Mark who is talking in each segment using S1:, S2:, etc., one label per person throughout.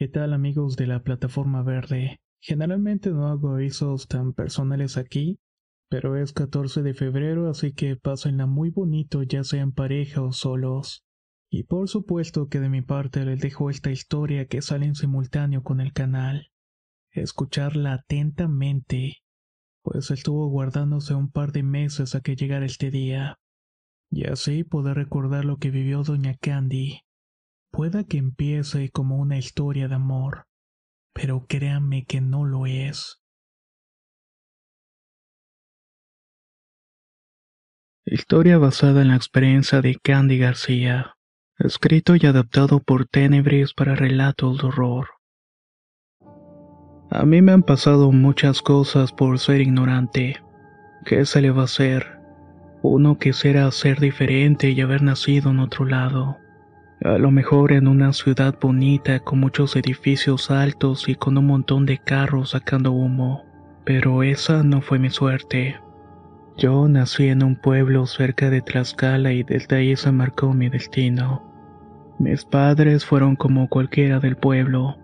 S1: ¿Qué tal amigos de la plataforma verde? Generalmente no hago avisos tan personales aquí, pero es 14 de febrero así que pásenla muy bonito ya sea en pareja o solos. Y por supuesto que de mi parte les dejo esta historia que sale en simultáneo con el canal. Escucharla atentamente, pues estuvo guardándose un par de meses a que llegara este día. Y así poder recordar lo que vivió doña Candy Pueda que empiece como una historia de amor, pero créanme que no lo es. Historia basada en la experiencia de Candy García, escrito y adaptado por Tenebris para relatos de horror. A mí me han pasado muchas cosas por ser ignorante. ¿Qué se le va a hacer? Uno quisiera ser diferente y haber nacido en otro lado. A lo mejor en una ciudad bonita con muchos edificios altos y con un montón de carros sacando humo. Pero esa no fue mi suerte. Yo nací en un pueblo cerca de Tlaxcala y desde ahí se marcó mi destino. Mis padres fueron como cualquiera del pueblo.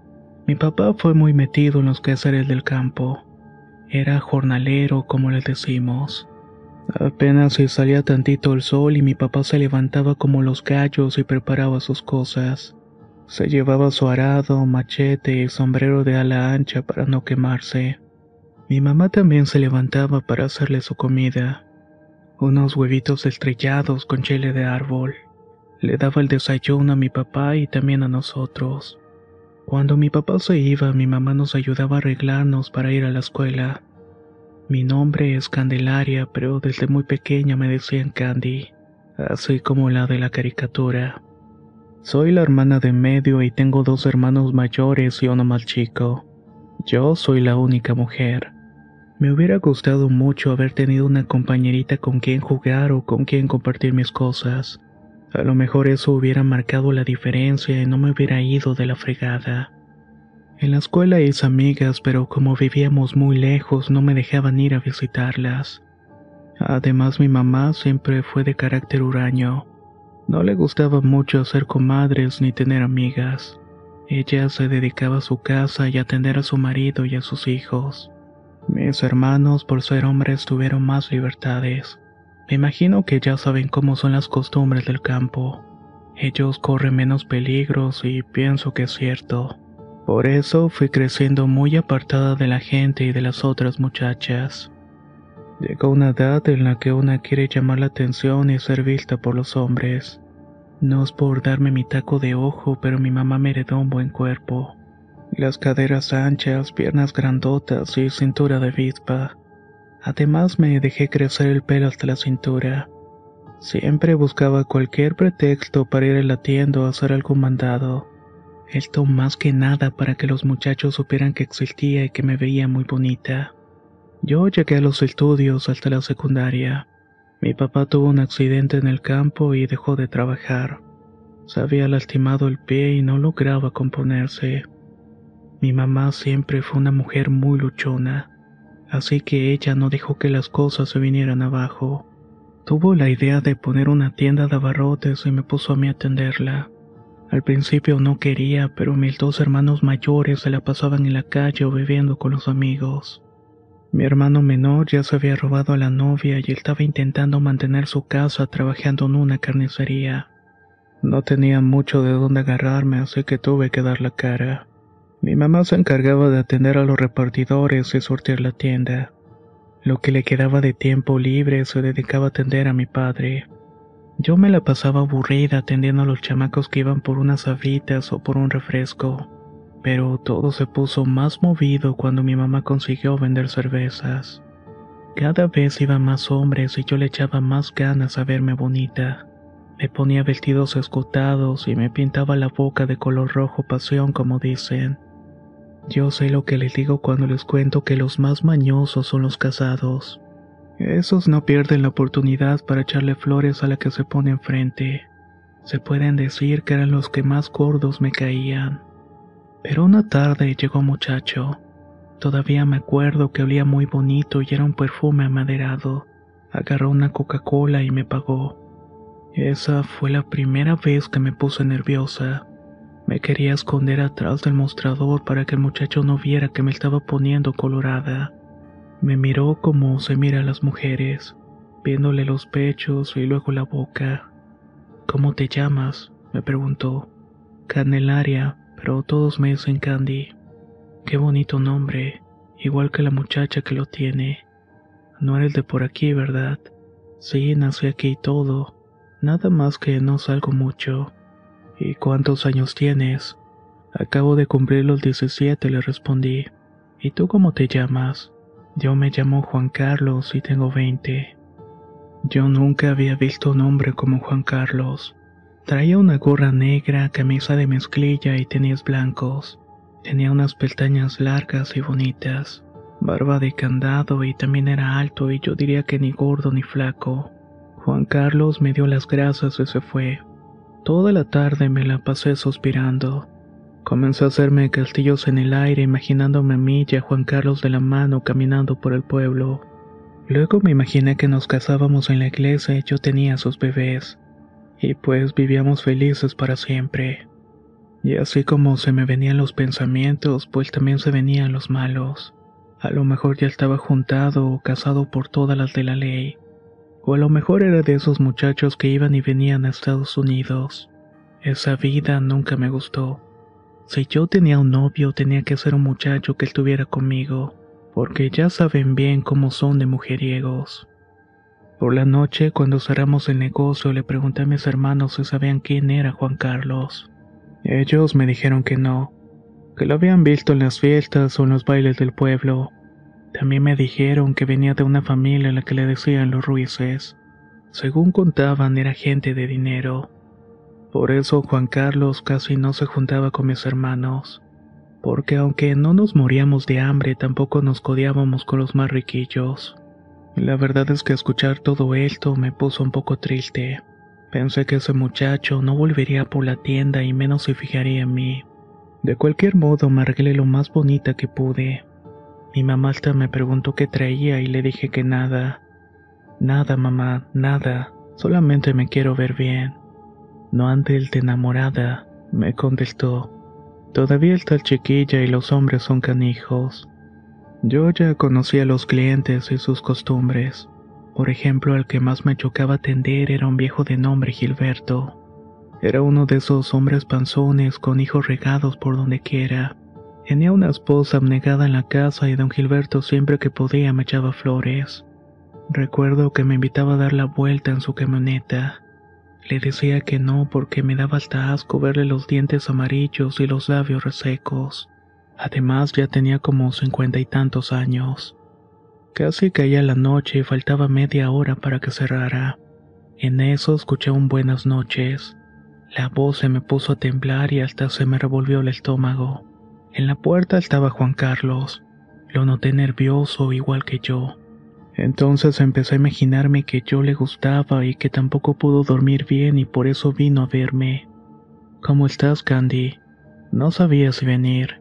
S1: Mi papá fue muy metido en los quehaceres del campo. Era jornalero, como les decimos. Apenas se salía tantito el sol y mi papá se levantaba como los gallos y preparaba sus cosas. Se llevaba su arado, machete y sombrero de ala ancha para no quemarse. Mi mamá también se levantaba para hacerle su comida. Unos huevitos estrellados con chile de árbol. Le daba el desayuno a mi papá y también a nosotros. Cuando mi papá se iba, mi mamá nos ayudaba a arreglarnos para ir a la escuela. Mi nombre es Candelaria, pero desde muy pequeña me decían Candy, así como la de la caricatura. Soy la hermana de medio y tengo dos hermanos mayores y uno más chico. Yo soy la única mujer. Me hubiera gustado mucho haber tenido una compañerita con quien jugar o con quien compartir mis cosas. A lo mejor eso hubiera marcado la diferencia y no me hubiera ido de la fregada. En la escuela hice amigas, pero como vivíamos muy lejos no me dejaban ir a visitarlas. Además mi mamá siempre fue de carácter huraño. No le gustaba mucho hacer comadres ni tener amigas. Ella se dedicaba a su casa y a atender a su marido y a sus hijos. Mis hermanos, por ser hombres, tuvieron más libertades. Me imagino que ya saben cómo son las costumbres del campo. Ellos corren menos peligros y pienso que es cierto. Por eso fui creciendo muy apartada de la gente y de las otras muchachas. Llegó una edad en la que una quiere llamar la atención y ser vista por los hombres. No es por darme mi taco de ojo, pero mi mamá me heredó un buen cuerpo. Las caderas anchas, piernas grandotas y cintura de vispa. Además me dejé crecer el pelo hasta la cintura. Siempre buscaba cualquier pretexto para ir a la tienda o hacer algún mandado. Esto más que nada para que los muchachos supieran que existía y que me veía muy bonita. Yo llegué a los estudios hasta la secundaria. Mi papá tuvo un accidente en el campo y dejó de trabajar. Se había lastimado el pie y no lograba componerse. Mi mamá siempre fue una mujer muy luchona, así que ella no dejó que las cosas se vinieran abajo. Tuvo la idea de poner una tienda de abarrotes y me puso a mí a atenderla. Al principio no quería, pero mis dos hermanos mayores se la pasaban en la calle o bebiendo con los amigos. Mi hermano menor ya se había robado a la novia y estaba intentando mantener su casa trabajando en una carnicería. No tenía mucho de dónde agarrarme, así que tuve que dar la cara. Mi mamá se encargaba de atender a los repartidores y sortear la tienda. Lo que le quedaba de tiempo libre se dedicaba a atender a mi padre. Yo me la pasaba aburrida atendiendo a los chamacos que iban por unas sabritas o por un refresco, pero todo se puso más movido cuando mi mamá consiguió vender cervezas. Cada vez iban más hombres y yo le echaba más ganas a verme bonita. Me ponía vestidos escotados y me pintaba la boca de color rojo pasión, como dicen. Yo sé lo que les digo cuando les cuento que los más mañosos son los casados. Esos no pierden la oportunidad para echarle flores a la que se pone enfrente. Se pueden decir que eran los que más gordos me caían. Pero una tarde llegó un muchacho. Todavía me acuerdo que olía muy bonito y era un perfume amaderado. Agarró una Coca-Cola y me pagó. Esa fue la primera vez que me puse nerviosa. Me quería esconder atrás del mostrador para que el muchacho no viera que me estaba poniendo colorada. Me miró como se mira a las mujeres, viéndole los pechos y luego la boca. ¿Cómo te llamas? me preguntó. Candelaria, pero todos me dicen Candy. Qué bonito nombre, igual que la muchacha que lo tiene. No eres de por aquí, ¿verdad? Sí, nací aquí todo. Nada más que no salgo mucho. ¿Y cuántos años tienes? Acabo de cumplir los 17, le respondí. ¿Y tú cómo te llamas? Yo me llamo Juan Carlos y tengo 20. Yo nunca había visto un hombre como Juan Carlos. Traía una gorra negra, camisa de mezclilla y tenis blancos. Tenía unas pestañas largas y bonitas, barba de candado y también era alto y yo diría que ni gordo ni flaco. Juan Carlos me dio las gracias y se fue. Toda la tarde me la pasé suspirando. Comencé a hacerme castillos en el aire imaginándome a mí y a Juan Carlos de la mano caminando por el pueblo. Luego me imaginé que nos casábamos en la iglesia y yo tenía sus bebés. Y pues vivíamos felices para siempre. Y así como se me venían los pensamientos, pues también se venían los malos. A lo mejor ya estaba juntado o casado por todas las de la ley. O a lo mejor era de esos muchachos que iban y venían a Estados Unidos. Esa vida nunca me gustó. Si yo tenía un novio, tenía que ser un muchacho que estuviera conmigo, porque ya saben bien cómo son de mujeriegos. Por la noche, cuando cerramos el negocio, le pregunté a mis hermanos si sabían quién era Juan Carlos. Ellos me dijeron que no, que lo habían visto en las fiestas o en los bailes del pueblo, también me dijeron que venía de una familia a la que le decían los Ruices. Según contaban, era gente de dinero. Por eso Juan Carlos casi no se juntaba con mis hermanos, porque aunque no nos moríamos de hambre, tampoco nos codiábamos con los más riquillos. La verdad es que escuchar todo esto me puso un poco triste. Pensé que ese muchacho no volvería por la tienda y menos se fijaría en mí. De cualquier modo me arreglé lo más bonita que pude. Mi mamá hasta me preguntó qué traía y le dije que nada. Nada, mamá, nada. Solamente me quiero ver bien. No andes de enamorada, me contestó. Todavía está chiquilla y los hombres son canijos. Yo ya conocía a los clientes y sus costumbres. Por ejemplo, el que más me chocaba atender era un viejo de nombre Gilberto. Era uno de esos hombres panzones con hijos regados por donde quiera. Tenía una esposa abnegada en la casa y don Gilberto siempre que podía me echaba flores. Recuerdo que me invitaba a dar la vuelta en su camioneta. Le decía que no porque me daba hasta asco verle los dientes amarillos y los labios resecos. Además ya tenía como cincuenta y tantos años. Casi caía la noche y faltaba media hora para que cerrara. En eso escuché un buenas noches. La voz se me puso a temblar y hasta se me revolvió el estómago. En la puerta estaba Juan Carlos. Lo noté nervioso igual que yo. Entonces empecé a imaginarme que yo le gustaba y que tampoco pudo dormir bien y por eso vino a verme. ¿Cómo estás, Candy? No sabía si venir.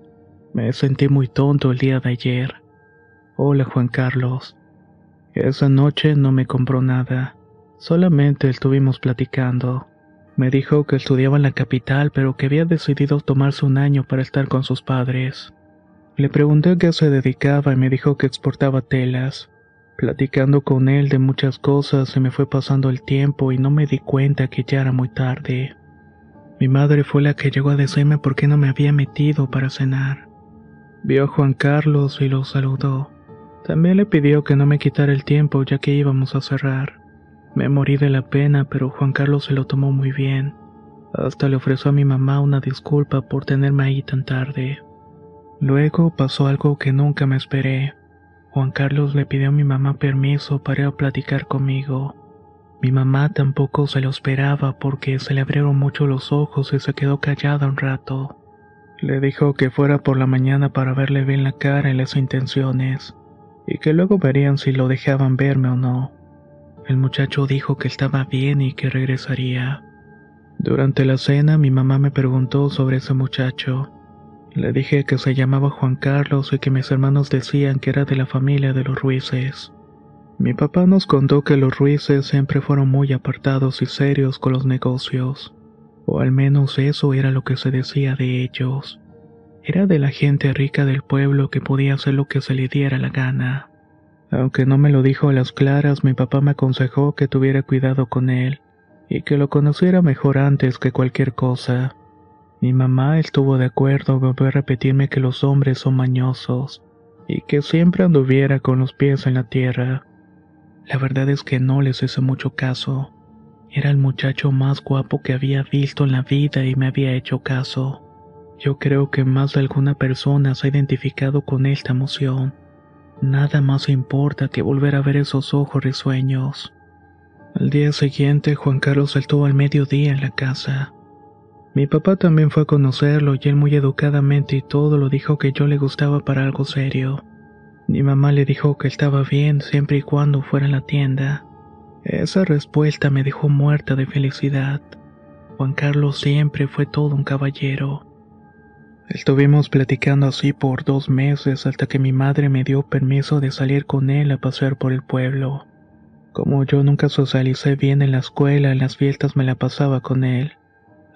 S1: Me sentí muy tonto el día de ayer. Hola, Juan Carlos. Esa noche no me compró nada. Solamente estuvimos platicando. Me dijo que estudiaba en la capital, pero que había decidido tomarse un año para estar con sus padres. Le pregunté a qué se dedicaba y me dijo que exportaba telas. Platicando con él de muchas cosas se me fue pasando el tiempo y no me di cuenta que ya era muy tarde. Mi madre fue la que llegó a decirme por qué no me había metido para cenar. Vio a Juan Carlos y lo saludó. También le pidió que no me quitara el tiempo ya que íbamos a cerrar. Me morí de la pena, pero Juan Carlos se lo tomó muy bien. Hasta le ofreció a mi mamá una disculpa por tenerme ahí tan tarde. Luego pasó algo que nunca me esperé. Juan Carlos le pidió a mi mamá permiso para ir a platicar conmigo. Mi mamá tampoco se lo esperaba porque se le abrieron mucho los ojos y se quedó callada un rato. Le dijo que fuera por la mañana para verle bien la cara y las intenciones, y que luego verían si lo dejaban verme o no. El muchacho dijo que estaba bien y que regresaría. Durante la cena mi mamá me preguntó sobre ese muchacho. Le dije que se llamaba Juan Carlos y que mis hermanos decían que era de la familia de los Ruices. Mi papá nos contó que los Ruices siempre fueron muy apartados y serios con los negocios, o al menos eso era lo que se decía de ellos. Era de la gente rica del pueblo que podía hacer lo que se le diera la gana. Aunque no me lo dijo a las claras, mi papá me aconsejó que tuviera cuidado con él y que lo conociera mejor antes que cualquier cosa. Mi mamá estuvo de acuerdo, volvió a repetirme que los hombres son mañosos y que siempre anduviera con los pies en la tierra. La verdad es que no les hice mucho caso. Era el muchacho más guapo que había visto en la vida y me había hecho caso. Yo creo que más de alguna persona se ha identificado con esta emoción. Nada más importa que volver a ver esos ojos risueños. Al día siguiente, Juan Carlos estuvo al mediodía en la casa. Mi papá también fue a conocerlo y él muy educadamente y todo lo dijo que yo le gustaba para algo serio. Mi mamá le dijo que estaba bien siempre y cuando fuera a la tienda. Esa respuesta me dejó muerta de felicidad. Juan Carlos siempre fue todo un caballero. Estuvimos platicando así por dos meses hasta que mi madre me dio permiso de salir con él a pasear por el pueblo. Como yo nunca socialicé bien en la escuela, en las fiestas me la pasaba con él.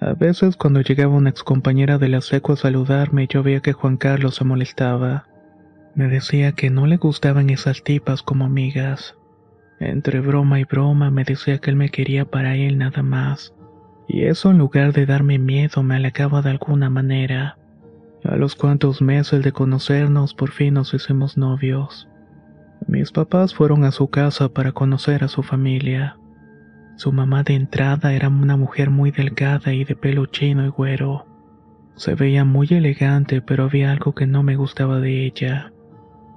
S1: A veces cuando llegaba una excompañera de la seco a saludarme yo veía que Juan Carlos se molestaba. Me decía que no le gustaban esas tipas como amigas. Entre broma y broma me decía que él me quería para él nada más. Y eso en lugar de darme miedo me alejaba de alguna manera. A los cuantos meses de conocernos por fin nos hicimos novios. Mis papás fueron a su casa para conocer a su familia. Su mamá de entrada era una mujer muy delgada y de pelo chino y güero. Se veía muy elegante, pero había algo que no me gustaba de ella.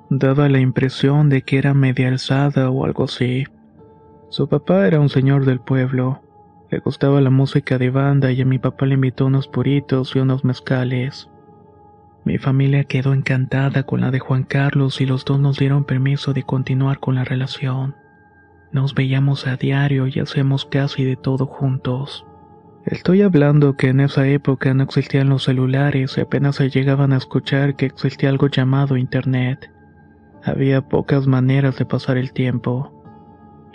S1: Daba la impresión de que era media alzada o algo así. Su papá era un señor del pueblo. Le gustaba la música de banda y a mi papá le invitó unos puritos y unos mezcales. Mi familia quedó encantada con la de Juan Carlos y los dos nos dieron permiso de continuar con la relación. Nos veíamos a diario y hacemos casi de todo juntos. Estoy hablando que en esa época no existían los celulares y apenas se llegaban a escuchar que existía algo llamado Internet. Había pocas maneras de pasar el tiempo.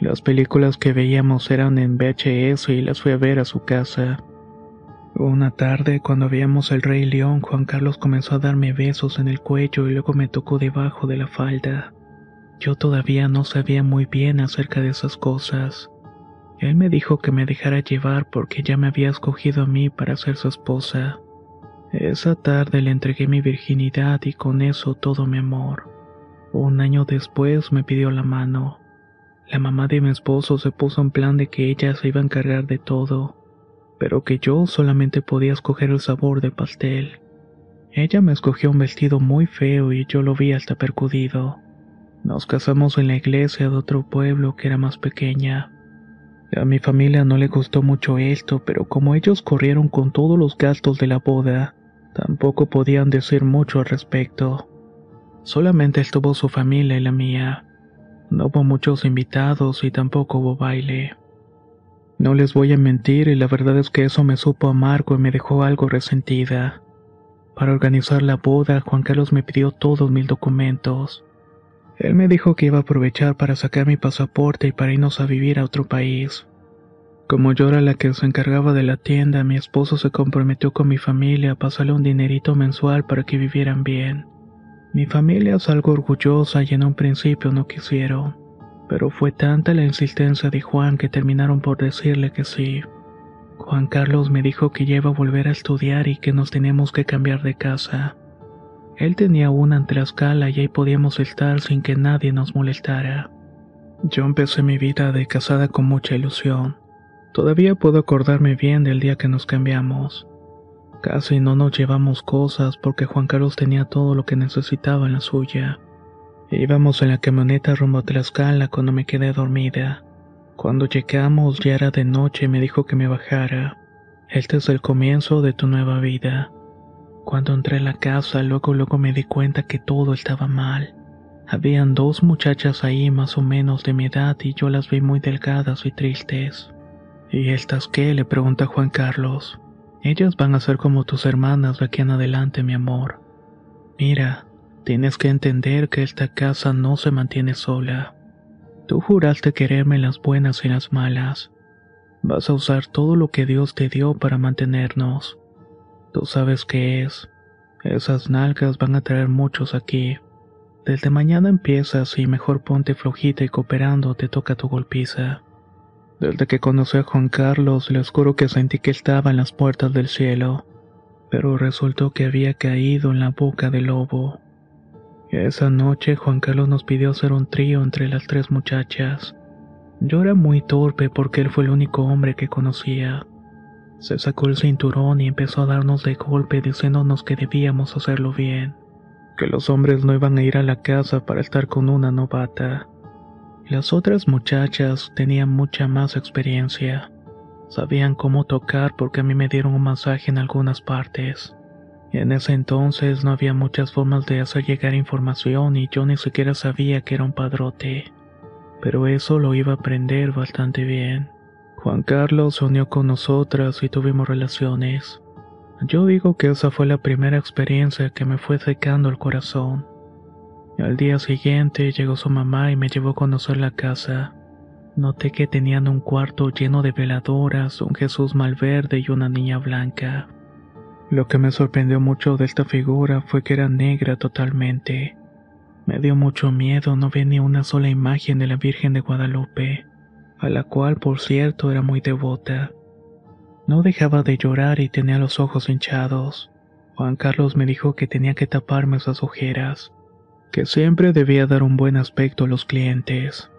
S1: Las películas que veíamos eran en VHS y las fui a ver a su casa. Una tarde, cuando veíamos El Rey León, Juan Carlos comenzó a darme besos en el cuello y luego me tocó debajo de la falda. Yo todavía no sabía muy bien acerca de esas cosas. Él me dijo que me dejara llevar porque ya me había escogido a mí para ser su esposa. Esa tarde le entregué mi virginidad y con eso todo mi amor. Un año después me pidió la mano. La mamá de mi esposo se puso en plan de que ella se iba a encargar de todo, pero que yo solamente podía escoger el sabor del pastel. Ella me escogió un vestido muy feo y yo lo vi hasta percudido. Nos casamos en la iglesia de otro pueblo que era más pequeña. A mi familia no le gustó mucho esto, pero como ellos corrieron con todos los gastos de la boda, tampoco podían decir mucho al respecto. Solamente estuvo su familia y la mía. No hubo muchos invitados y tampoco hubo baile. No les voy a mentir y la verdad es que eso me supo amargo y me dejó algo resentida. Para organizar la boda, Juan Carlos me pidió todos mis documentos. Él me dijo que iba a aprovechar para sacar mi pasaporte y para irnos a vivir a otro país. Como yo era la que se encargaba de la tienda, mi esposo se comprometió con mi familia a pasarle un dinerito mensual para que vivieran bien. Mi familia es algo orgullosa y en un principio no quisieron, pero fue tanta la insistencia de Juan que terminaron por decirle que sí. Juan Carlos me dijo que ya iba a volver a estudiar y que nos teníamos que cambiar de casa. Él tenía una en Tlaxcala y ahí podíamos estar sin que nadie nos molestara. Yo empecé mi vida de casada con mucha ilusión. Todavía puedo acordarme bien del día que nos cambiamos. Casi no nos llevamos cosas porque Juan Carlos tenía todo lo que necesitaba en la suya. Íbamos en la camioneta rumbo a Tlaxcala cuando me quedé dormida. Cuando llegamos ya era de noche y me dijo que me bajara. Este es el comienzo de tu nueva vida. Cuando entré a la casa, luego luego me di cuenta que todo estaba mal. Habían dos muchachas ahí más o menos de mi edad y yo las vi muy delgadas y tristes. ¿Y estas qué? le pregunta Juan Carlos. Ellas van a ser como tus hermanas de aquí en adelante, mi amor. Mira, tienes que entender que esta casa no se mantiene sola. Tú juraste quererme las buenas y las malas. Vas a usar todo lo que Dios te dio para mantenernos. Tú sabes qué es. Esas nalgas van a traer muchos aquí. Desde mañana empiezas y mejor ponte flojita y cooperando te toca tu golpiza. Desde que conocí a Juan Carlos, le oscuro que sentí que estaba en las puertas del cielo, pero resultó que había caído en la boca del lobo. Esa noche Juan Carlos nos pidió hacer un trío entre las tres muchachas. Yo era muy torpe porque él fue el único hombre que conocía. Se sacó el cinturón y empezó a darnos de golpe diciéndonos que debíamos hacerlo bien, que los hombres no iban a ir a la casa para estar con una novata. Las otras muchachas tenían mucha más experiencia. Sabían cómo tocar porque a mí me dieron un masaje en algunas partes. En ese entonces no había muchas formas de hacer llegar información y yo ni siquiera sabía que era un padrote. Pero eso lo iba a aprender bastante bien. Juan Carlos se unió con nosotras y tuvimos relaciones. Yo digo que esa fue la primera experiencia que me fue secando el corazón. Al día siguiente llegó su mamá y me llevó a conocer la casa. Noté que tenían un cuarto lleno de veladoras, un Jesús malverde y una niña blanca. Lo que me sorprendió mucho de esta figura fue que era negra totalmente. Me dio mucho miedo no ver ni una sola imagen de la Virgen de Guadalupe, a la cual por cierto era muy devota. No dejaba de llorar y tenía los ojos hinchados. Juan Carlos me dijo que tenía que taparme esas ojeras, que siempre debía dar un buen aspecto a los clientes.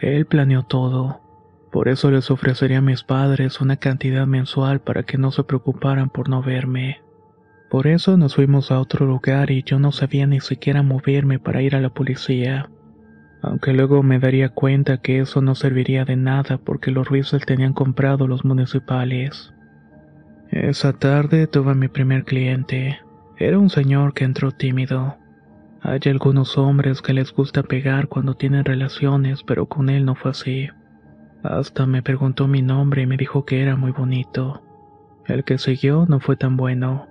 S1: Él planeó todo. Por eso les ofrecería a mis padres una cantidad mensual para que no se preocuparan por no verme. Por eso nos fuimos a otro lugar y yo no sabía ni siquiera moverme para ir a la policía. Aunque luego me daría cuenta que eso no serviría de nada porque los ruidos tenían comprado los municipales. Esa tarde tuve a mi primer cliente. Era un señor que entró tímido. Hay algunos hombres que les gusta pegar cuando tienen relaciones, pero con él no fue así. Hasta me preguntó mi nombre y me dijo que era muy bonito. El que siguió no fue tan bueno.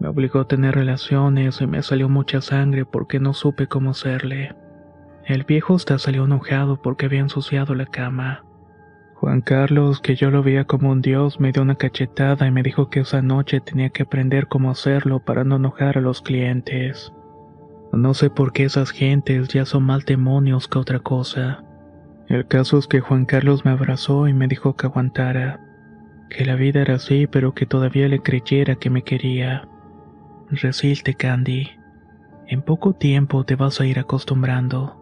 S1: Me obligó a tener relaciones y me salió mucha sangre porque no supe cómo hacerle. El viejo hasta salió enojado porque había ensuciado la cama. Juan Carlos, que yo lo veía como un dios, me dio una cachetada y me dijo que esa noche tenía que aprender cómo hacerlo para no enojar a los clientes. No sé por qué esas gentes ya son más demonios que otra cosa. El caso es que Juan Carlos me abrazó y me dijo que aguantara, que la vida era así, pero que todavía le creyera que me quería. Resiste, Candy. En poco tiempo te vas a ir acostumbrando.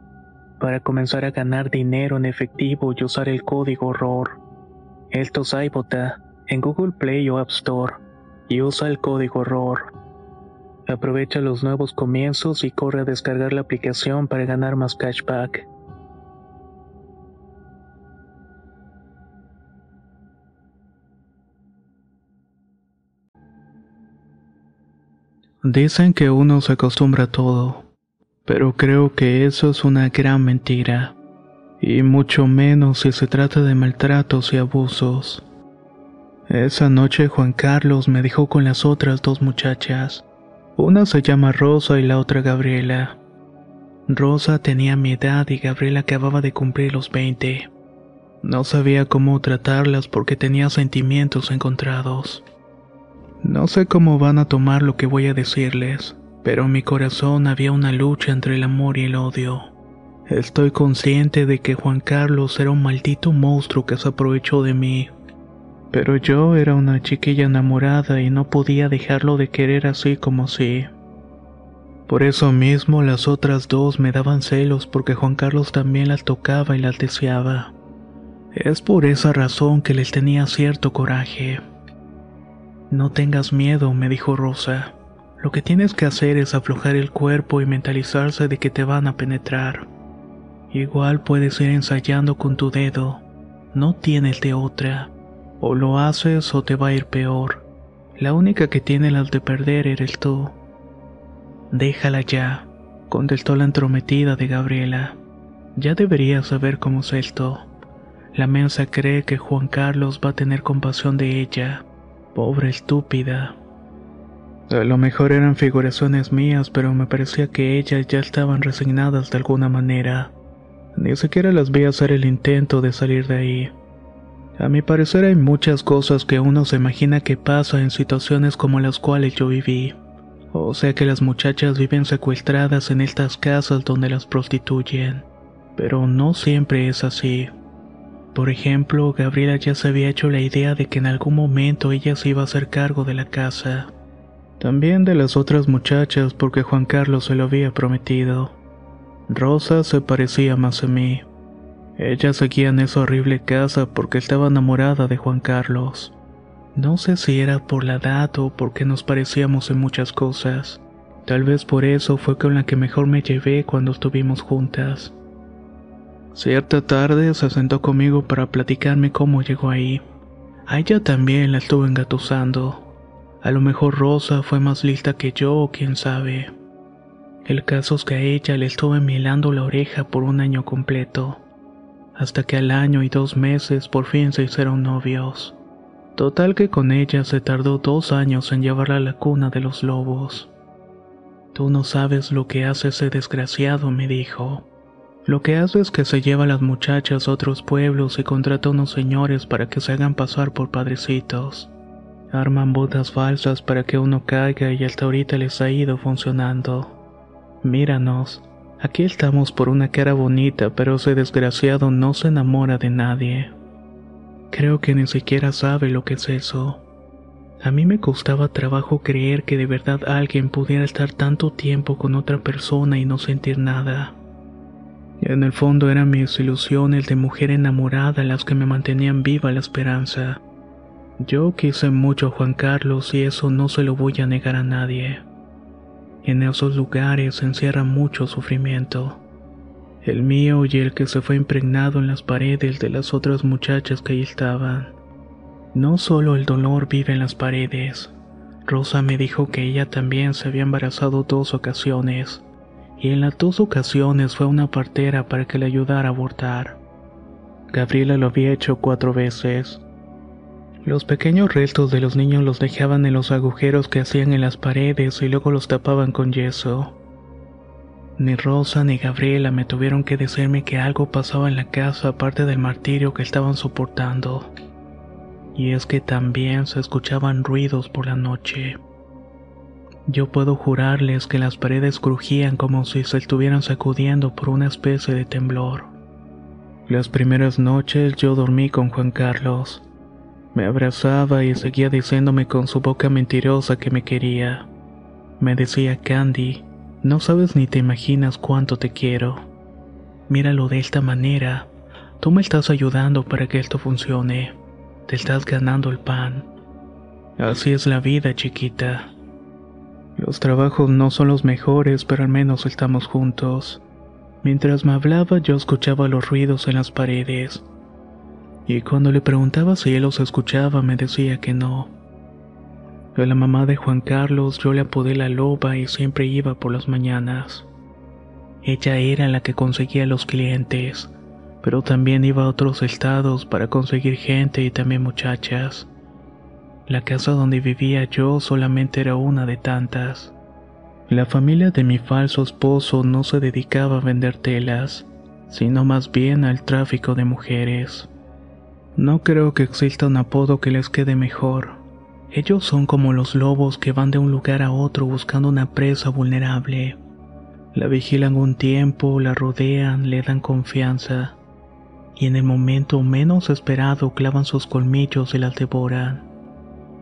S1: para comenzar a ganar dinero en efectivo y usar el código ROR. Esto es iBota en Google Play o App Store y usa el código ROR. Aprovecha los nuevos comienzos y corre a descargar la aplicación para ganar más cashback. Dicen que uno se acostumbra a todo, pero creo que eso es una gran mentira, y mucho menos si se trata de maltratos y abusos. Esa noche Juan Carlos me dejó con las otras dos muchachas. Una se llama Rosa y la otra Gabriela. Rosa tenía mi edad y Gabriela acababa de cumplir los 20. No sabía cómo tratarlas porque tenía sentimientos encontrados. No sé cómo van a tomar lo que voy a decirles, pero en mi corazón había una lucha entre el amor y el odio. Estoy consciente de que Juan Carlos era un maldito monstruo que se aprovechó de mí. Pero yo era una chiquilla enamorada y no podía dejarlo de querer así como así. Por eso mismo las otras dos me daban celos porque Juan Carlos también las tocaba y las deseaba. Es por esa razón que les tenía cierto coraje. No tengas miedo, me dijo Rosa. Lo que tienes que hacer es aflojar el cuerpo y mentalizarse de que te van a penetrar. Igual puedes ir ensayando con tu dedo. No tienes de otra. O lo haces o te va a ir peor. La única que tiene las de perder eres tú. Déjala ya, contestó la entrometida de Gabriela. Ya deberías saber cómo es esto. La mensa cree que Juan Carlos va a tener compasión de ella. Pobre estúpida. A lo mejor eran figuraciones mías, pero me parecía que ellas ya estaban resignadas de alguna manera. Ni siquiera las vi hacer el intento de salir de ahí. A mi parecer hay muchas cosas que uno se imagina que pasa en situaciones como las cuales yo viví. O sea que las muchachas viven secuestradas en estas casas donde las prostituyen. Pero no siempre es así. Por ejemplo, Gabriela ya se había hecho la idea de que en algún momento ella se iba a hacer cargo de la casa. También de las otras muchachas porque Juan Carlos se lo había prometido. Rosa se parecía más a mí. Ella seguía en esa horrible casa porque estaba enamorada de Juan Carlos. No sé si era por la edad o porque nos parecíamos en muchas cosas. Tal vez por eso fue con la que mejor me llevé cuando estuvimos juntas. Cierta tarde se sentó conmigo para platicarme cómo llegó ahí. A ella también la estuve engatusando. A lo mejor Rosa fue más lista que yo o quién sabe. El caso es que a ella le estuve mielando la oreja por un año completo. Hasta que al año y dos meses por fin se hicieron novios. Total que con ella se tardó dos años en llevarla a la cuna de los lobos. Tú no sabes lo que hace ese desgraciado, me dijo. Lo que hace es que se lleva a las muchachas a otros pueblos y contrata unos señores para que se hagan pasar por padrecitos. Arman botas falsas para que uno caiga y hasta ahorita les ha ido funcionando. Míranos, aquí estamos por una cara bonita, pero ese desgraciado no se enamora de nadie. Creo que ni siquiera sabe lo que es eso. A mí me costaba trabajo creer que de verdad alguien pudiera estar tanto tiempo con otra persona y no sentir nada. En el fondo eran mis ilusiones de mujer enamorada las que me mantenían viva la esperanza. Yo quise mucho a Juan Carlos y eso no se lo voy a negar a nadie. En esos lugares se encierra mucho sufrimiento. El mío y el que se fue impregnado en las paredes de las otras muchachas que ahí estaban. No solo el dolor vive en las paredes. Rosa me dijo que ella también se había embarazado dos ocasiones, y en las dos ocasiones fue una partera para que le ayudara a abortar. Gabriela lo había hecho cuatro veces. Los pequeños restos de los niños los dejaban en los agujeros que hacían en las paredes y luego los tapaban con yeso. Ni Rosa ni Gabriela me tuvieron que decirme que algo pasaba en la casa aparte del martirio que estaban soportando. Y es que también se escuchaban ruidos por la noche. Yo puedo jurarles que las paredes crujían como si se estuvieran sacudiendo por una especie de temblor. Las primeras noches yo dormí con Juan Carlos. Me abrazaba y seguía diciéndome con su boca mentirosa que me quería. Me decía Candy, no sabes ni te imaginas cuánto te quiero. Míralo de esta manera. Tú me estás ayudando para que esto funcione. Te estás ganando el pan. Así es la vida, chiquita. Los trabajos no son los mejores, pero al menos estamos juntos. Mientras me hablaba yo escuchaba los ruidos en las paredes y cuando le preguntaba si él los escuchaba me decía que no. A la mamá de Juan Carlos yo le apodé la loba y siempre iba por las mañanas. Ella era la que conseguía los clientes, pero también iba a otros estados para conseguir gente y también muchachas. La casa donde vivía yo solamente era una de tantas. La familia de mi falso esposo no se dedicaba a vender telas, sino más bien al tráfico de mujeres. No creo que exista un apodo que les quede mejor. Ellos son como los lobos que van de un lugar a otro buscando una presa vulnerable. La vigilan un tiempo, la rodean, le dan confianza, y en el momento menos esperado clavan sus colmillos y las devoran.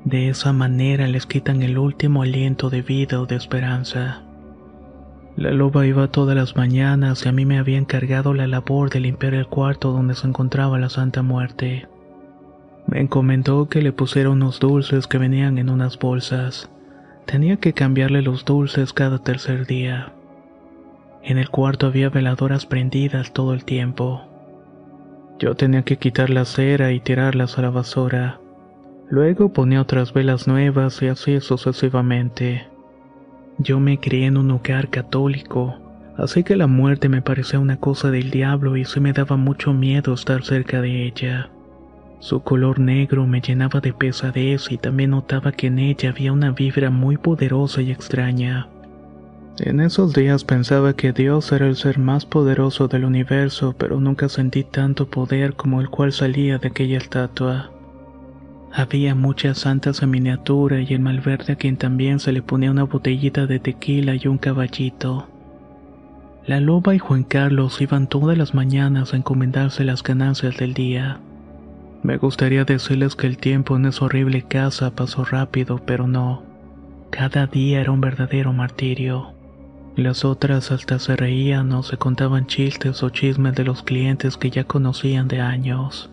S1: De esa manera les quitan el último aliento de vida o de esperanza. La loba iba todas las mañanas y a mí me había encargado la labor de limpiar el cuarto donde se encontraba la Santa Muerte. Me encomendó que le pusiera unos dulces que venían en unas bolsas. Tenía que cambiarle los dulces cada tercer día. En el cuarto había veladoras prendidas todo el tiempo. Yo tenía que quitar la cera y tirarlas a la basura. Luego ponía otras velas nuevas y así sucesivamente. Yo me crié en un hogar católico, así que la muerte me parecía una cosa del diablo y se me daba mucho miedo estar cerca de ella. Su color negro me llenaba de pesadez y también notaba que en ella había una vibra muy poderosa y extraña. En esos días pensaba que Dios era el ser más poderoso del universo, pero nunca sentí tanto poder como el cual salía de aquella estatua. Había muchas santas en miniatura y el malverde a quien también se le ponía una botellita de tequila y un caballito. La loba y Juan Carlos iban todas las mañanas a encomendarse las ganancias del día. Me gustaría decirles que el tiempo en esa horrible casa pasó rápido, pero no. Cada día era un verdadero martirio. Las otras hasta se reían o se contaban chistes o chismes de los clientes que ya conocían de años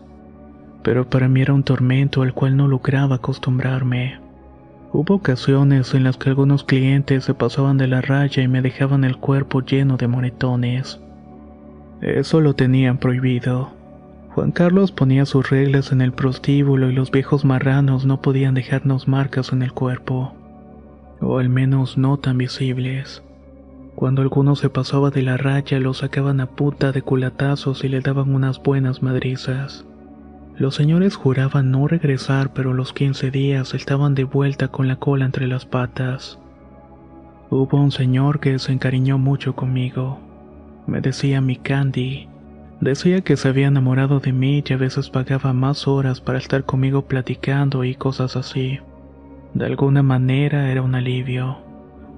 S1: pero para mí era un tormento al cual no lograba acostumbrarme. Hubo ocasiones en las que algunos clientes se pasaban de la raya y me dejaban el cuerpo lleno de moretones. Eso lo tenían prohibido. Juan Carlos ponía sus reglas en el prostíbulo y los viejos marranos no podían dejarnos marcas en el cuerpo, o al menos no tan visibles. Cuando alguno se pasaba de la raya lo sacaban a puta de culatazos y le daban unas buenas madrizas. Los señores juraban no regresar, pero los 15 días estaban de vuelta con la cola entre las patas. Hubo un señor que se encariñó mucho conmigo. Me decía mi Candy. Decía que se había enamorado de mí y a veces pagaba más horas para estar conmigo platicando y cosas así. De alguna manera era un alivio.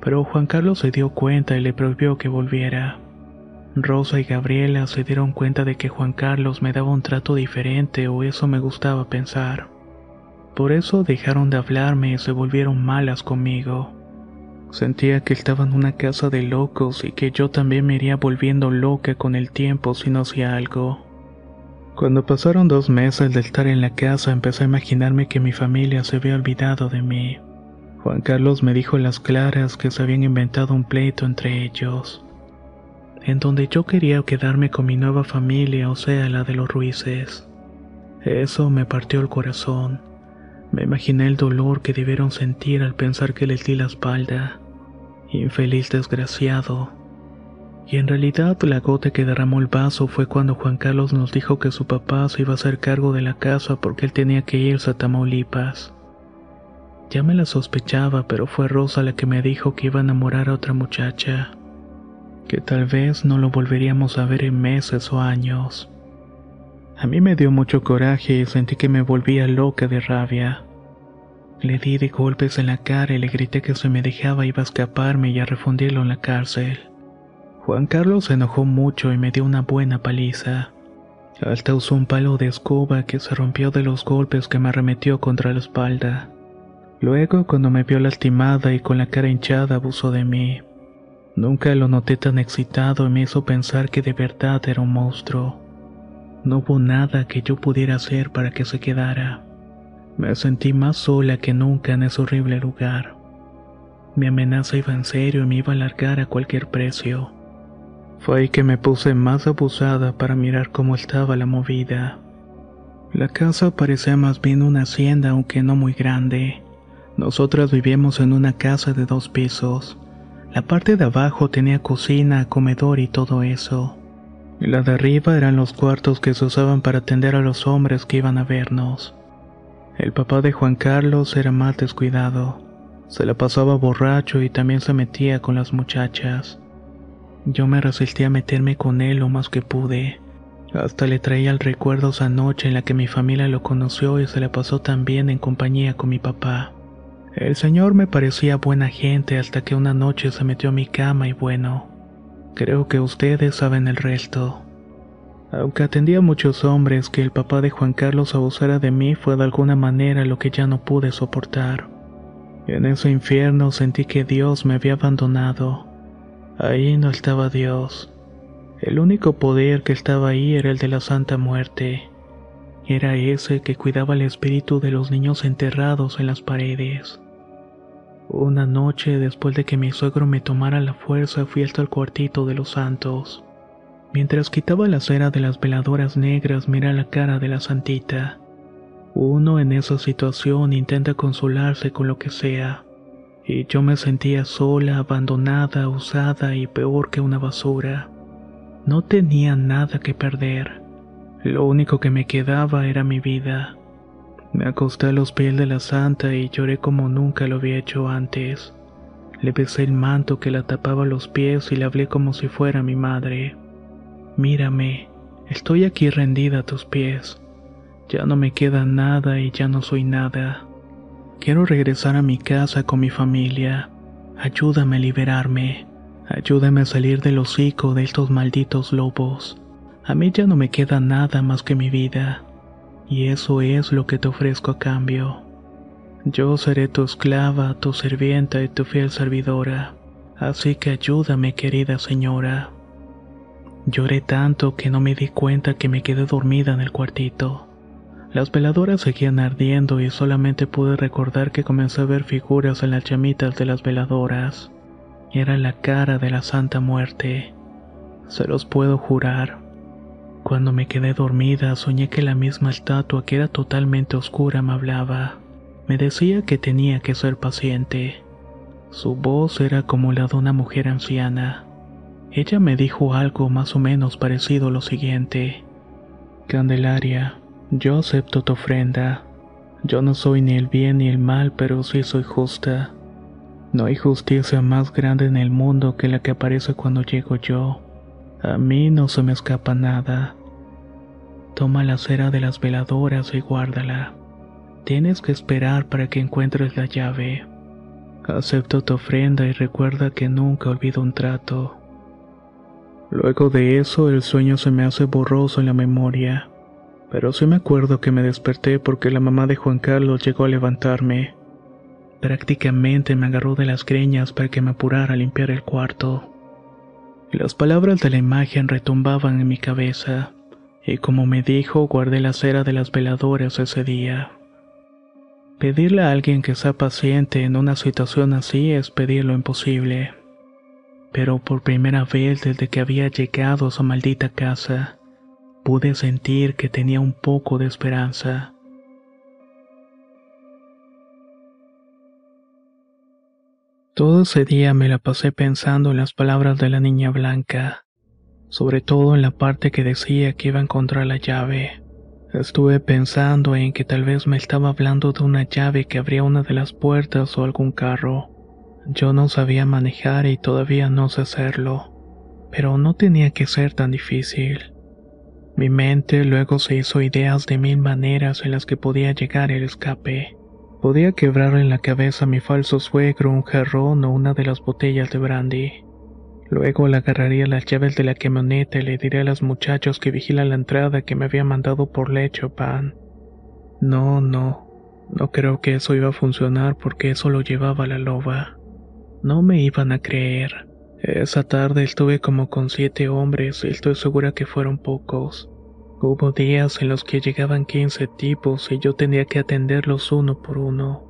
S1: Pero Juan Carlos se dio cuenta y le prohibió que volviera. Rosa y Gabriela se dieron cuenta de que Juan Carlos me daba un trato diferente o eso me gustaba pensar. Por eso dejaron de hablarme y se volvieron malas conmigo. Sentía que estaba en una casa de locos y que yo también me iría volviendo loca con el tiempo si no hacía algo. Cuando pasaron dos meses de estar en la casa empecé a imaginarme que mi familia se había olvidado de mí. Juan Carlos me dijo las claras que se habían inventado un pleito entre ellos, en donde yo quería quedarme con mi nueva familia, o sea, la de los Ruices. Eso me partió el corazón. Me imaginé el dolor que debieron sentir al pensar que les di la espalda. Infeliz desgraciado. Y en realidad la gota que derramó el vaso fue cuando Juan Carlos nos dijo que su papá se iba a hacer cargo de la casa porque él tenía que irse a Tamaulipas. Ya me la sospechaba, pero fue Rosa la que me dijo que iba a enamorar a otra muchacha, que tal vez no lo volveríamos a ver en meses o años. A mí me dio mucho coraje y sentí que me volvía loca de rabia. Le di de golpes en la cara y le grité que se me dejaba iba a escaparme y a refundirlo en la cárcel. Juan Carlos se enojó mucho y me dio una buena paliza. Hasta usó un palo de escoba que se rompió de los golpes que me arremetió contra la espalda. Luego, cuando me vio lastimada y con la cara hinchada, abusó de mí. Nunca lo noté tan excitado y me hizo pensar que de verdad era un monstruo. No hubo nada que yo pudiera hacer para que se quedara. Me sentí más sola que nunca en ese horrible lugar. Mi amenaza iba en serio y me iba a largar a cualquier precio. Fue ahí que me puse más abusada para mirar cómo estaba la movida. La casa parecía más bien una hacienda, aunque no muy grande. Nosotras vivíamos en una casa de dos pisos. La parte de abajo tenía cocina, comedor y todo eso. La de arriba eran los cuartos que se usaban para atender a los hombres que iban a vernos. El papá de Juan Carlos era más descuidado. Se la pasaba borracho y también se metía con las muchachas. Yo me resistí a meterme con él lo más que pude. Hasta le traía el recuerdo esa noche en la que mi familia lo conoció y se la pasó tan bien en compañía con mi papá. El señor me parecía buena gente hasta que una noche se metió a mi cama y bueno, creo que ustedes saben el resto. Aunque atendía a muchos hombres, que el papá de Juan Carlos abusara de mí fue de alguna manera lo que ya no pude soportar. En ese infierno sentí que Dios me había abandonado. Ahí no estaba Dios. El único poder que estaba ahí era el de la Santa Muerte. Era ese que cuidaba el espíritu de los niños enterrados en las paredes. Una noche, después de que mi suegro me tomara la fuerza, fui hasta el cuartito de los santos. Mientras quitaba la cera de las veladoras negras, mira la cara de la santita. Uno en esa situación intenta consolarse con lo que sea y yo me sentía sola, abandonada, usada y peor que una basura. No tenía nada que perder. Lo único que me quedaba era mi vida. Me acosté a los pies de la santa y lloré como nunca lo había hecho antes. Le besé el manto que la tapaba los pies y le hablé como si fuera mi madre. Mírame, estoy aquí rendida a tus pies. Ya no me queda nada y ya no soy nada. Quiero regresar a mi casa con mi familia. Ayúdame a liberarme. Ayúdame a salir del hocico de estos malditos lobos. A mí ya no me queda nada más que mi vida. Y eso es lo que te ofrezco a cambio. Yo seré tu esclava, tu sirvienta y tu fiel servidora. Así que ayúdame, querida señora. Lloré tanto que no me di cuenta que me quedé dormida en el cuartito. Las veladoras seguían ardiendo y solamente pude recordar que comencé a ver figuras en las llamitas de las veladoras. Era la cara de la Santa Muerte. Se los puedo jurar. Cuando me quedé dormida soñé que la misma estatua que era totalmente oscura me hablaba. Me decía que tenía que ser paciente. Su voz era como la de una mujer anciana. Ella me dijo algo más o menos parecido a lo siguiente. Candelaria, yo acepto tu ofrenda. Yo no soy ni el bien ni el mal, pero sí soy justa. No hay justicia más grande en el mundo que la que aparece cuando llego yo. A mí no se me escapa nada. Toma la cera de las veladoras y guárdala. Tienes que esperar para que encuentres la llave. Acepto tu ofrenda y recuerda que nunca olvido un trato. Luego de eso el sueño se me hace borroso en la memoria pero sí me acuerdo que me desperté porque la mamá de Juan Carlos llegó a levantarme. Prácticamente me agarró de las greñas para que me apurara a limpiar el cuarto. Las palabras de la imagen retumbaban en mi cabeza, y como me dijo, guardé la cera de las veladoras ese día. Pedirle a alguien que sea paciente en una situación así es pedir lo imposible. Pero por primera vez desde que había llegado a su maldita casa, pude sentir que tenía un poco de esperanza. Todo ese día me la pasé pensando en las palabras de la niña blanca, sobre todo en la parte que decía que iba a encontrar la llave. Estuve pensando en que tal vez me estaba hablando de una llave que abría una de las puertas o algún carro. Yo no sabía manejar y todavía no sé hacerlo, pero no tenía que ser tan difícil. Mi mente luego se hizo ideas de mil maneras en las que podía llegar el escape. Podía quebrar en la cabeza a mi falso suegro un jarrón o una de las botellas de brandy. Luego le agarraría las llaves de la camioneta y le diría a los muchachos que vigilan la entrada que me había mandado por leche o pan. No, no, no creo que eso iba a funcionar porque eso lo llevaba la loba. No me iban a creer. Esa tarde estuve como con siete hombres y estoy segura que fueron pocos. Hubo días en los que llegaban 15 tipos y yo tenía que atenderlos uno por uno.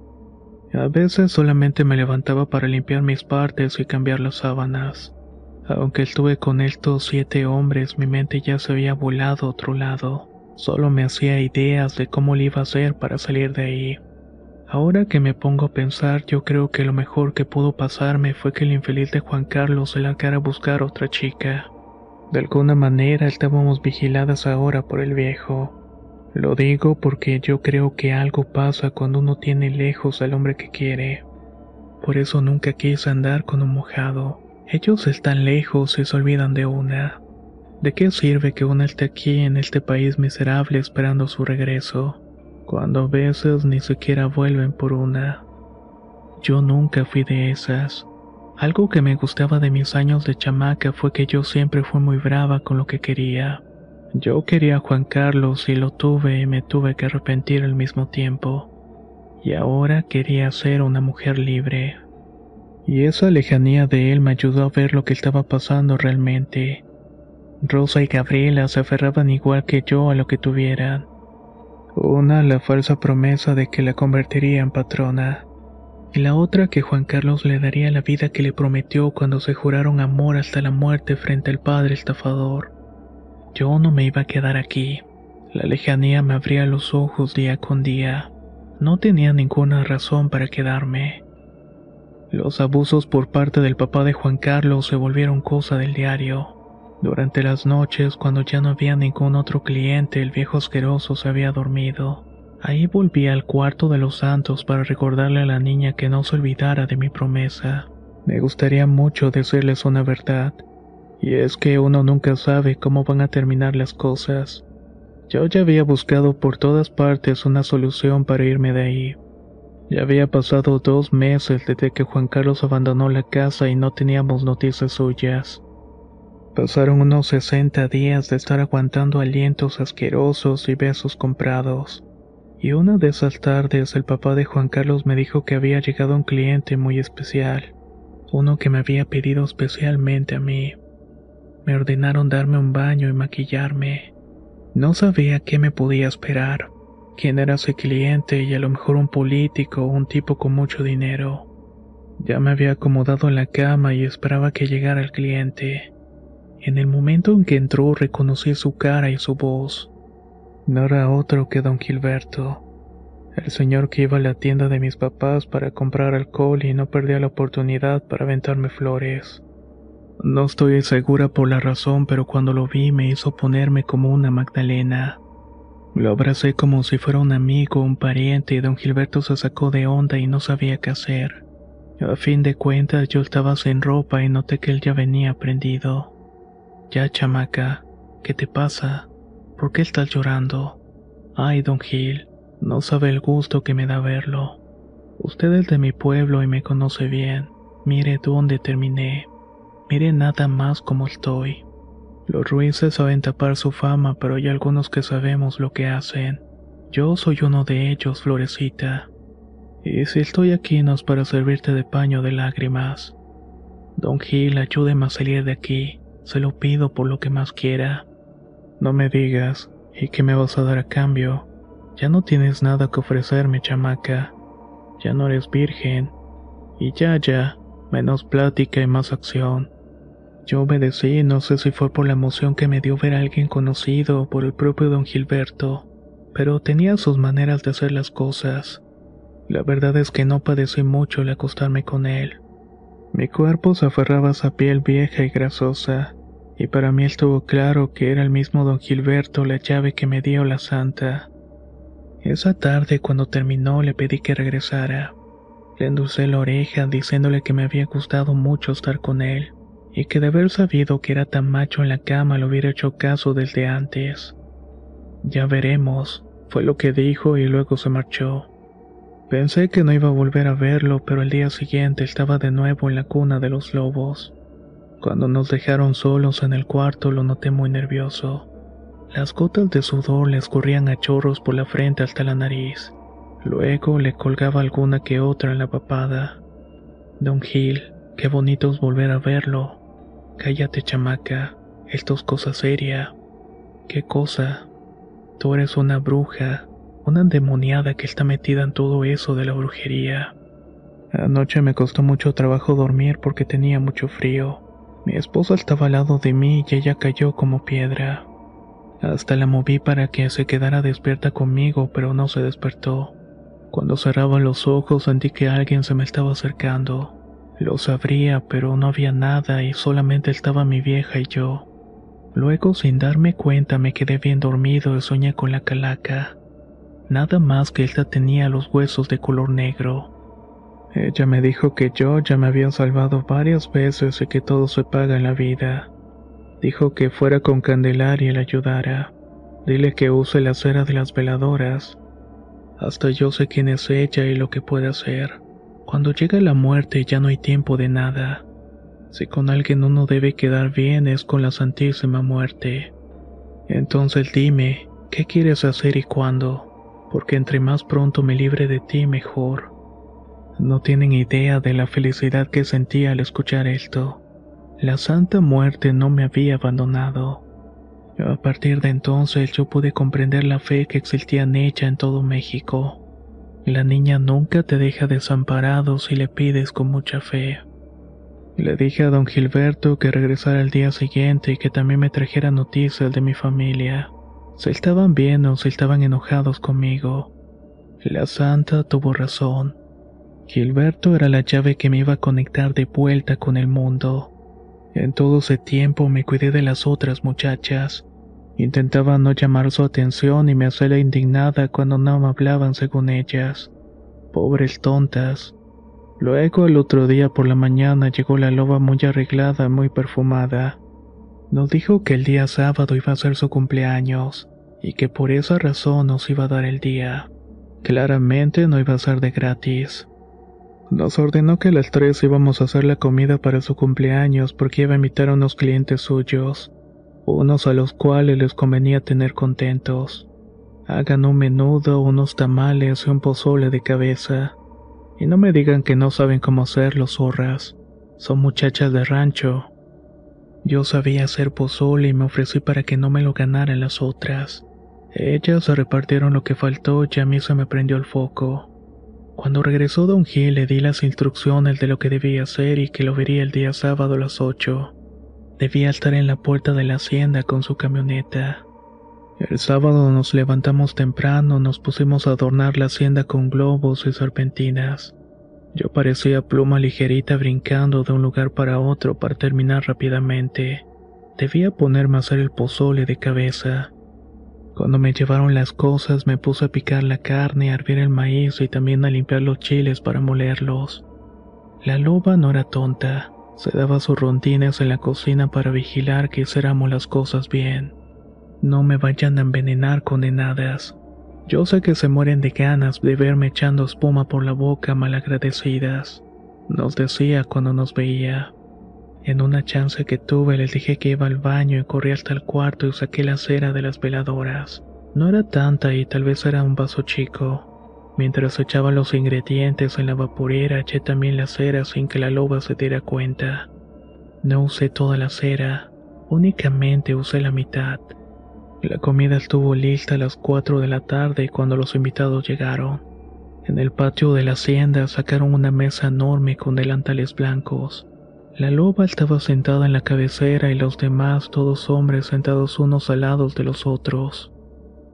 S1: A veces solamente me levantaba para limpiar mis partes y cambiar las sábanas. Aunque estuve con estos siete hombres, mi mente ya se había volado a otro lado. Solo me hacía ideas de cómo le iba a hacer para salir de ahí. Ahora que me pongo a pensar, yo creo que lo mejor que pudo pasarme fue que el infeliz de Juan Carlos se largara a buscar otra chica. De alguna manera estábamos vigiladas ahora por el viejo. Lo digo porque yo creo que algo pasa cuando uno tiene lejos al hombre que quiere. Por eso nunca quise andar con un mojado. Ellos están lejos y se olvidan de una. ¿De qué sirve que una esté aquí en este país miserable esperando su regreso, cuando a veces ni siquiera vuelven por una? Yo nunca fui de esas. Algo que me gustaba de mis años de chamaca fue que yo siempre fui muy brava con lo que quería. Yo quería a Juan Carlos y lo tuve y me tuve que arrepentir al mismo tiempo. Y ahora quería ser una mujer libre. Y esa lejanía de él me ayudó a ver lo que estaba pasando realmente. Rosa y Gabriela se aferraban igual que yo a lo que tuvieran. Una la falsa promesa de que la convertiría en patrona y la otra que Juan Carlos le daría la vida que le prometió cuando se juraron amor hasta la muerte frente al padre estafador. Yo no me iba a quedar aquí. La lejanía me abría los ojos día con día. No tenía ninguna razón para quedarme. Los abusos por parte del papá de Juan Carlos se volvieron cosa del diario. Durante las noches, cuando ya no había ningún otro cliente, el viejo asqueroso se había dormido. Ahí volví al cuarto de los santos para recordarle a la niña que no se olvidara de mi promesa. Me gustaría mucho decirles una verdad, y es que uno nunca sabe cómo van a terminar las cosas. Yo ya había buscado por todas partes una solución para irme de ahí. Ya había pasado dos meses desde que Juan Carlos abandonó la casa y no teníamos noticias suyas. Pasaron unos 60 días de estar aguantando alientos asquerosos y besos comprados. Y una de esas tardes el papá de Juan Carlos me dijo que había llegado un cliente muy especial, uno que me había pedido especialmente a mí. Me ordenaron darme un baño y maquillarme. No sabía qué me podía esperar, quién era ese cliente y a lo mejor un político o un tipo con mucho dinero. Ya me había acomodado en la cama y esperaba que llegara el cliente. En el momento en que entró reconocí su cara y su voz. No era otro que don Gilberto, el señor que iba a la tienda de mis papás para comprar alcohol y no perdía la oportunidad para aventarme flores. No estoy segura por la razón, pero cuando lo vi me hizo ponerme como una Magdalena. Lo abracé como si fuera un amigo un pariente y don Gilberto se sacó de onda y no sabía qué hacer. A fin de cuentas yo estaba sin ropa y noté que él ya venía prendido. Ya, chamaca, ¿qué te pasa? ¿Por qué estás llorando? Ay, don Gil, no sabe el gusto que me da verlo. Usted es de mi pueblo y me conoce bien. Mire dónde terminé. Mire nada más cómo estoy. Los Ruices saben tapar su fama, pero hay algunos que sabemos lo que hacen. Yo soy uno de ellos, Florecita. Y si estoy aquí no es para servirte de paño de lágrimas. Don Gil, ayúdeme a salir de aquí. Se lo pido por lo que más quiera. No me digas, ¿y qué me vas a dar a cambio? Ya no tienes nada que ofrecerme, chamaca. ya no eres virgen. Y ya, ya, menos plática y más acción. Yo obedecí, no sé si fue por la emoción que me dio ver a alguien conocido o por el propio don Gilberto, pero tenía sus maneras de hacer las cosas. La verdad es que no padecí mucho al acostarme con él. Mi cuerpo se aferraba a esa piel vieja y grasosa, y para mí estuvo claro que era el mismo don Gilberto la llave que me dio la santa. Esa tarde, cuando terminó, le pedí que regresara. Le endulcé la oreja diciéndole que me había gustado mucho estar con él, y que de haber sabido que era tan macho en la cama le hubiera hecho caso desde antes. Ya veremos, fue lo que dijo y luego se marchó. Pensé que no iba a volver a verlo, pero el día siguiente estaba de nuevo en la cuna de los lobos. Cuando nos dejaron solos en el cuarto lo noté muy nervioso. Las gotas de sudor le escurrían a chorros por la frente hasta la nariz. Luego le colgaba alguna que otra en la papada. Don Gil, qué bonito es volver a verlo. Cállate, chamaca, esto es cosa seria. ¿Qué cosa? Tú eres una bruja, una endemoniada que está metida en todo eso de la brujería. Anoche me costó mucho trabajo dormir porque tenía mucho frío. Mi esposa estaba al lado de mí y ella cayó como piedra. Hasta la moví para que se quedara despierta conmigo, pero no se despertó. Cuando cerraba los ojos sentí que alguien se me estaba acercando. Los abría, pero no había nada y solamente estaba mi vieja y yo. Luego, sin darme cuenta, me quedé bien dormido y soñé con la calaca. Nada más que ella tenía los huesos de color negro. Ella me dijo que yo ya me había salvado varias veces y que todo se paga en la vida. Dijo que fuera con Candelaria y le ayudara. Dile que use la cera de las veladoras. Hasta yo sé quién es ella y lo que puede hacer. Cuando llega la muerte ya no hay tiempo de nada. Si con alguien uno debe quedar bien es con la Santísima Muerte. Entonces dime, ¿qué quieres hacer y cuándo? porque entre más pronto me libre de ti mejor. No tienen idea de la felicidad que sentí al escuchar esto. La Santa Muerte no me había abandonado. A partir de entonces yo pude comprender la fe que existía en ella en todo México. La niña nunca te deja desamparado si le pides con mucha fe. Le dije a don Gilberto que regresara al día siguiente y que también me trajera noticias de mi familia. Se estaban bien o se estaban enojados conmigo. La santa tuvo razón. Gilberto era la llave que me iba a conectar de vuelta con el mundo. En todo ese tiempo me cuidé de las otras muchachas. Intentaba no llamar su atención y me hacía indignada cuando no me hablaban según ellas. Pobres tontas. Luego el otro día por la mañana llegó la loba muy arreglada, muy perfumada. Nos dijo que el día sábado iba a ser su cumpleaños y que por esa razón nos iba a dar el día. Claramente no iba a ser de gratis. Nos ordenó que a las tres íbamos a hacer la comida para su cumpleaños porque iba a invitar a unos clientes suyos, unos a los cuales les convenía tener contentos. Hagan un menudo, unos tamales y un pozole de cabeza. Y no me digan que no saben cómo hacerlo, zorras. Son muchachas de rancho. Yo sabía hacer pozole y me ofrecí para que no me lo ganaran las otras. Ellas se repartieron lo que faltó y a mí se me prendió el foco. Cuando regresó Don Gil le di las instrucciones de lo que debía hacer y que lo vería el día sábado a las 8. Debía estar en la puerta de la hacienda con su camioneta. El sábado nos levantamos temprano, nos pusimos a adornar la hacienda con globos y serpentinas. Yo parecía pluma ligerita brincando de un lugar para otro para terminar rápidamente. Debía ponerme a hacer el pozole de cabeza. Cuando me llevaron las cosas me puse a picar la carne, a hervir el maíz y también a limpiar los chiles para molerlos. La loba no era tonta, se daba sus rondines en la cocina para vigilar que hiciéramos las cosas bien. No me vayan a envenenar condenadas. Yo sé que se mueren de ganas de verme echando espuma por la boca malagradecidas, nos decía cuando nos veía. En una chance que tuve les dije que iba al baño y corrí hasta el cuarto y saqué la cera de las veladoras. No era tanta y tal vez era un vaso chico. Mientras echaba los ingredientes en la vaporera eché también la cera sin que la loba se diera cuenta. No usé toda la cera, únicamente usé la mitad. La comida estuvo lista a las 4 de la tarde cuando los invitados llegaron. En el patio de la hacienda sacaron una mesa enorme con delantales blancos. La loba estaba sentada en la cabecera y los demás, todos hombres sentados unos al lado de los otros.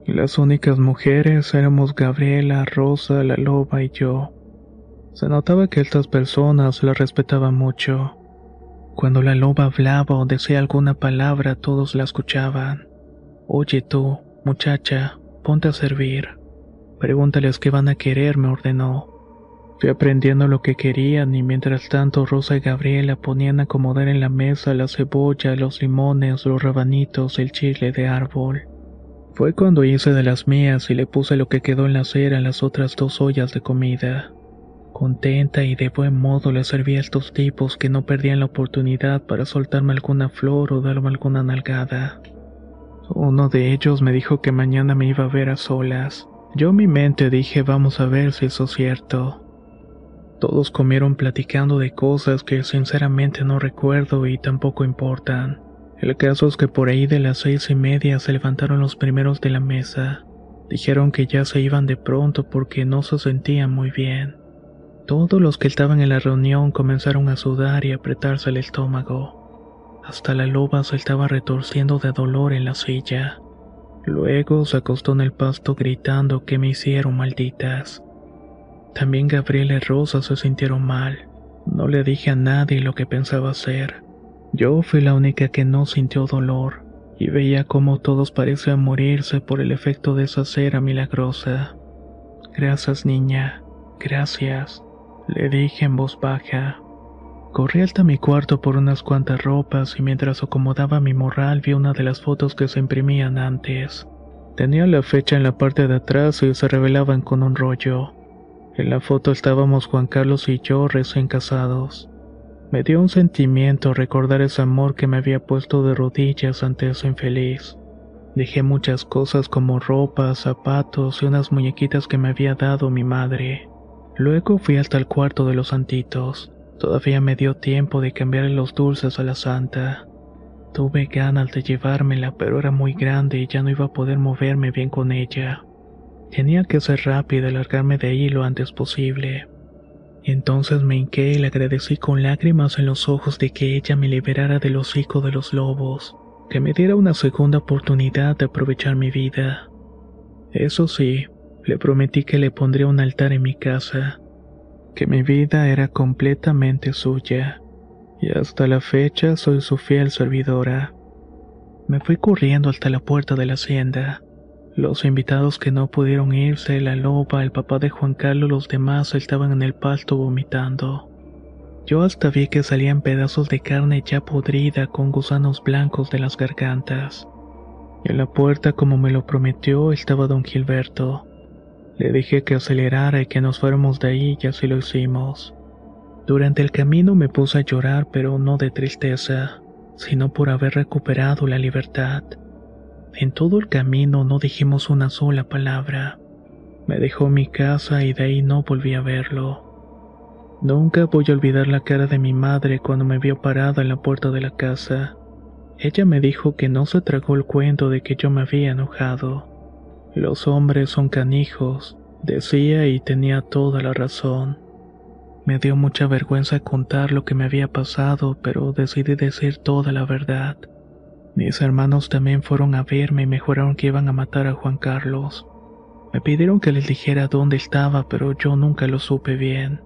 S1: Las únicas mujeres éramos Gabriela, Rosa, la loba y yo. Se notaba que estas personas la respetaban mucho. Cuando la loba hablaba o decía alguna palabra, todos la escuchaban. Oye tú, muchacha, ponte a servir. Pregúntales qué van a querer, me ordenó. Fui aprendiendo lo que querían y mientras tanto Rosa y Gabriela ponían a acomodar en la mesa la cebolla, los limones, los rabanitos, el chile de árbol. Fue cuando hice de las mías y le puse lo que quedó en la cera en las otras dos ollas de comida. Contenta y de buen modo le serví a estos tipos que no perdían la oportunidad para soltarme alguna flor o darme alguna nalgada. Uno de ellos me dijo que mañana me iba a ver a solas. Yo en mi mente dije vamos a ver si eso es cierto. Todos comieron platicando de cosas que sinceramente no recuerdo y tampoco importan. El caso es que por ahí de las seis y media se levantaron los primeros de la mesa. Dijeron que ya se iban de pronto porque no se sentían muy bien. Todos los que estaban en la reunión comenzaron a sudar y apretarse el estómago. Hasta la loba se estaba retorciendo de dolor en la silla. Luego se acostó en el pasto gritando que me hicieron malditas. También Gabriela y Rosa se sintieron mal. No le dije a nadie lo que pensaba hacer. Yo fui la única que no sintió dolor y veía cómo todos parecían morirse por el efecto de esa cera milagrosa. Gracias, niña. Gracias le dije en voz baja. Corrí hasta mi cuarto por unas cuantas ropas y mientras acomodaba mi morral vi una de las fotos que se imprimían antes. Tenía la fecha en la parte de atrás y se revelaban con un rollo. En la foto estábamos Juan Carlos y yo recién casados. Me dio un sentimiento recordar ese amor que me había puesto de rodillas ante ese infeliz. Dejé muchas cosas como ropa, zapatos y unas muñequitas que me había dado mi madre. Luego fui hasta el cuarto de los santitos. Todavía me dio tiempo de cambiarle los dulces a la santa. Tuve ganas de llevármela, pero era muy grande y ya no iba a poder moverme bien con ella. Tenía que ser rápida y largarme de ahí lo antes posible. Entonces me hinqué y le agradecí con lágrimas en los ojos de que ella me liberara del hocico de los lobos, que me diera una segunda oportunidad de aprovechar mi vida. Eso sí, le prometí que le pondría un altar en mi casa, que mi vida era completamente suya, y hasta la fecha soy su fiel servidora. Me fui corriendo hasta la puerta de la hacienda. Los invitados que no pudieron irse, la loba, el papá de Juan Carlos, los demás estaban en el pasto vomitando. Yo hasta vi que salían pedazos de carne ya podrida con gusanos blancos de las gargantas. Y en la puerta, como me lo prometió, estaba don Gilberto. Le dije que acelerara y que nos fuéramos de ahí y así lo hicimos. Durante el camino me puse a llorar, pero no de tristeza, sino por haber recuperado la libertad. En todo el camino no dijimos una sola palabra. Me dejó mi casa y de ahí no volví a verlo. Nunca voy a olvidar la cara de mi madre cuando me vio parada en la puerta de la casa. Ella me dijo que no se tragó el cuento de que yo me había enojado los hombres son canijos, decía y tenía toda la razón. Me dio mucha vergüenza contar lo que me había pasado, pero decidí decir toda la verdad. Mis hermanos también fueron a verme y me juraron que iban a matar a Juan Carlos. Me pidieron que les dijera dónde estaba, pero yo nunca lo supe bien.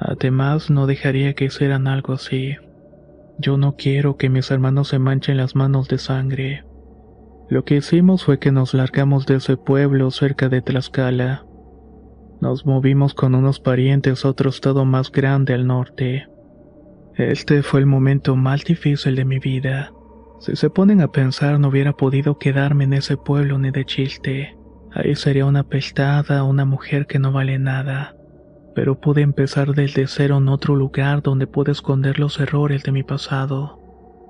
S1: Además, no dejaría que hicieran algo así. Yo no quiero que mis hermanos se manchen las manos de sangre. Lo que hicimos fue que nos largamos de ese pueblo cerca de Tlaxcala. Nos movimos con unos parientes a otro estado más grande al norte. Este fue el momento más difícil de mi vida. Si se ponen a pensar no hubiera podido quedarme en ese pueblo ni de chiste. Ahí sería una pestada, una mujer que no vale nada. Pero pude empezar desde cero en otro lugar donde pude esconder los errores de mi pasado.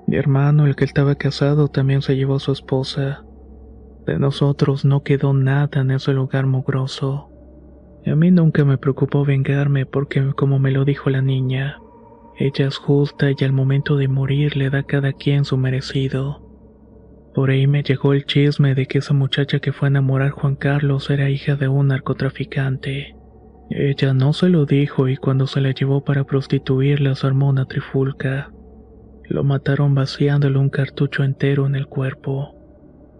S1: Mi hermano, el que estaba casado, también se llevó a su esposa. De nosotros no quedó nada en ese lugar mugroso. Y a mí nunca me preocupó vengarme porque, como me lo dijo la niña, ella es justa y al momento de morir le da cada quien su merecido. Por ahí me llegó el chisme de que esa muchacha que fue a enamorar Juan Carlos era hija de un narcotraficante. Ella no se lo dijo y cuando se la llevó para prostituirla se armó una trifulca. Lo mataron vaciándole un cartucho entero en el cuerpo.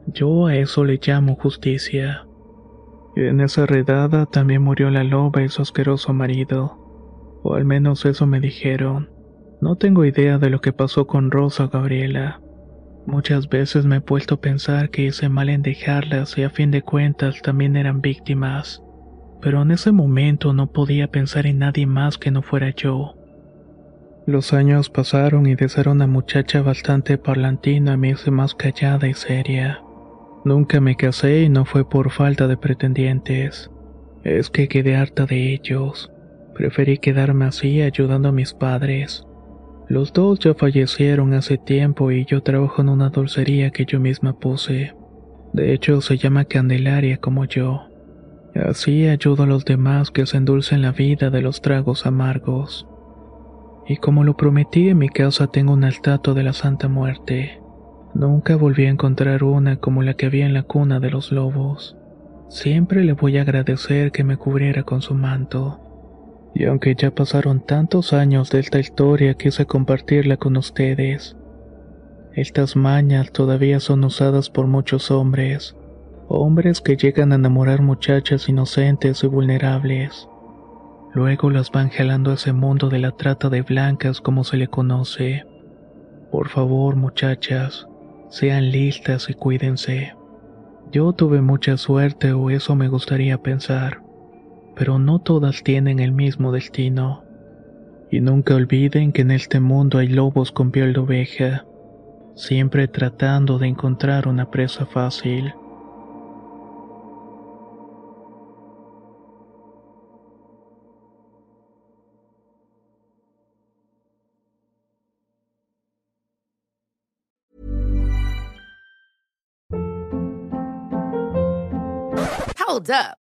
S1: Yo a eso le llamo justicia. En esa redada también murió la loba y su asqueroso marido. O al menos eso me dijeron. No tengo idea de lo que pasó con Rosa o Gabriela. Muchas veces me he puesto a pensar que hice mal en dejarlas y a fin de cuentas también eran víctimas. Pero en ese momento no podía pensar en nadie más que no fuera yo. Los años pasaron y de ser una muchacha bastante parlantina me hice más callada y seria. Nunca me casé y no fue por falta de pretendientes. Es que quedé harta de ellos. Preferí quedarme así ayudando a mis padres. Los dos ya fallecieron hace tiempo y yo trabajo en una dulcería que yo misma puse. De hecho, se llama Candelaria como yo. Así ayudo a los demás que se endulcen la vida de los tragos amargos. Y como lo prometí, en mi casa tengo una estatua de la Santa Muerte. Nunca volví a encontrar una como la que había en la cuna de los lobos. Siempre le voy a agradecer que me cubriera con su manto. Y aunque ya pasaron tantos años de esta historia, quise compartirla con ustedes. Estas mañas todavía son usadas por muchos hombres, hombres que llegan a enamorar muchachas inocentes y vulnerables. Luego las van jalando a ese mundo de la trata de blancas como se le conoce. Por favor, muchachas, sean listas y cuídense. Yo tuve mucha suerte o eso me gustaría pensar, pero no todas tienen el mismo destino. Y nunca olviden que en este mundo hay lobos con piel de oveja, siempre tratando de encontrar una presa fácil.
S2: Hold up.